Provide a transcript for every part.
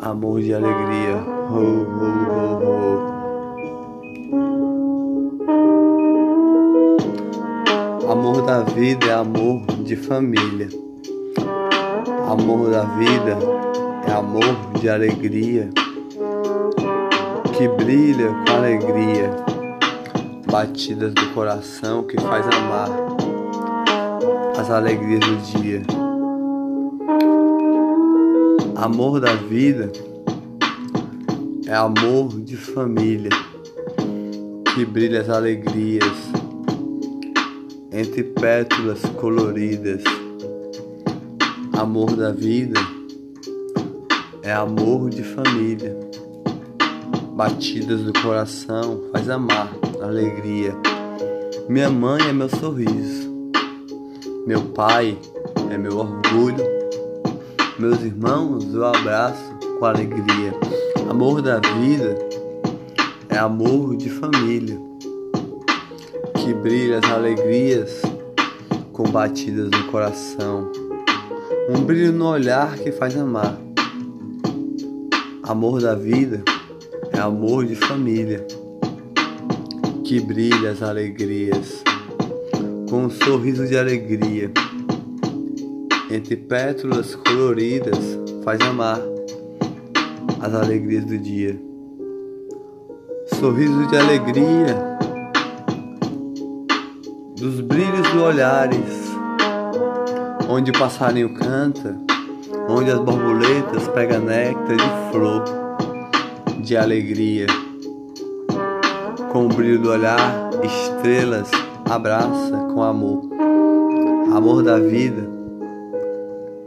amor de alegria. Amor da vida é amor de família. Amor da vida é amor de alegria que brilha com alegria, batidas do coração que faz amar as alegrias do dia. Amor da vida é amor de família que brilha as alegrias entre pétalas coloridas. Amor da vida é amor de família, batidas do coração faz amar alegria. Minha mãe é meu sorriso, meu pai é meu orgulho meus irmãos, eu abraço com alegria. Amor da vida é amor de família, que brilha as alegrias combatidas no coração. Um brilho no olhar que faz amar. Amor da vida é amor de família, que brilha as alegrias com um sorriso de alegria entre pétalas coloridas faz amar as alegrias do dia. Sorriso de alegria dos brilhos dos olhares, onde o passarinho canta, onde as borboletas pegam néctar de flor de alegria. Com o brilho do olhar, estrelas abraça com amor, amor da vida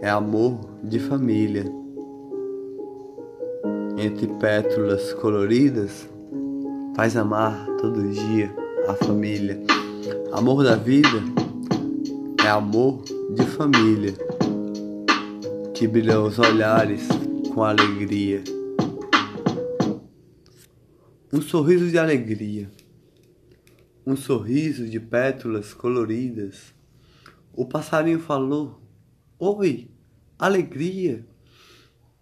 é amor de família. Entre pétalas coloridas, faz amar todo dia a família. Amor da vida é amor de família que brilha os olhares com alegria. Um sorriso de alegria, um sorriso de pétalas coloridas. O passarinho falou: Oi, alegria.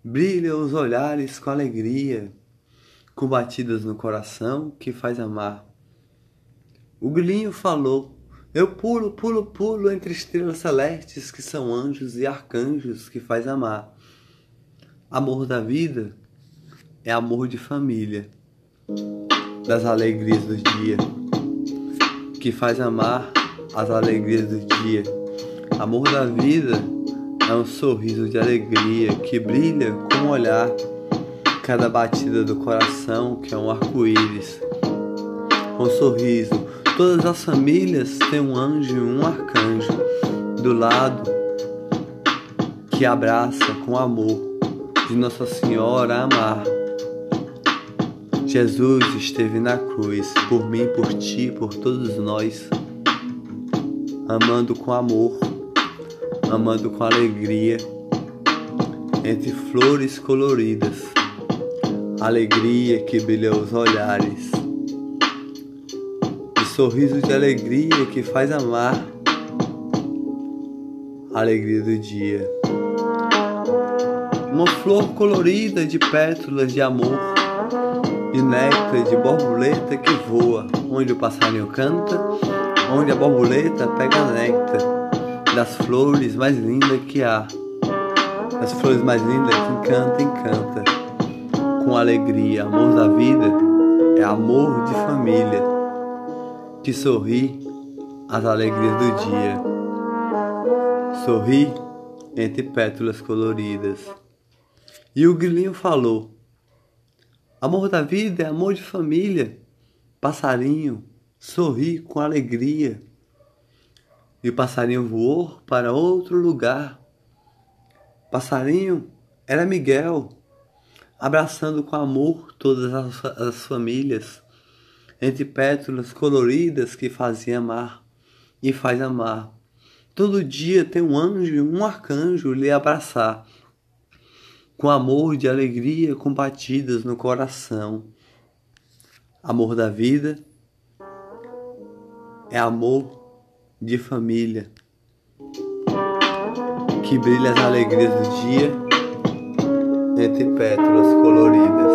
Brilham os olhares com alegria, com batidas no coração que faz amar. O grilinho falou: Eu pulo, pulo, pulo entre estrelas celestes que são anjos e arcanjos que faz amar. Amor da vida é amor de família, das alegrias do dia, que faz amar as alegrias do dia. Amor da vida é um sorriso de alegria que brilha com o olhar, cada batida do coração que é um arco-íris. Com um sorriso, todas as famílias têm um anjo e um arcanjo do lado que abraça com amor de Nossa Senhora amar. Jesus esteve na cruz por mim, por ti, por todos nós, amando com amor amando com alegria, entre flores coloridas, alegria que brilha os olhares, e sorriso de alegria que faz amar, alegria do dia. Uma flor colorida de pétalas de amor, de néctar de borboleta que voa, onde o passarinho canta, onde a borboleta pega néctar das flores mais lindas que há. Das flores mais lindas que encanta, encanta. Com alegria, amor da vida é amor de família. Que sorri as alegrias do dia. Sorri entre pétalas coloridas. E o grilinho falou: Amor da vida é amor de família. Passarinho, sorri com alegria e o passarinho voou para outro lugar. Passarinho era Miguel, abraçando com amor todas as, as famílias, entre pétalas coloridas que fazia amar e faz amar. Todo dia tem um anjo um arcanjo lhe abraçar, com amor de alegria combatidas no coração. Amor da vida é amor de família, que brilha as alegrias do dia entre pétalas coloridas.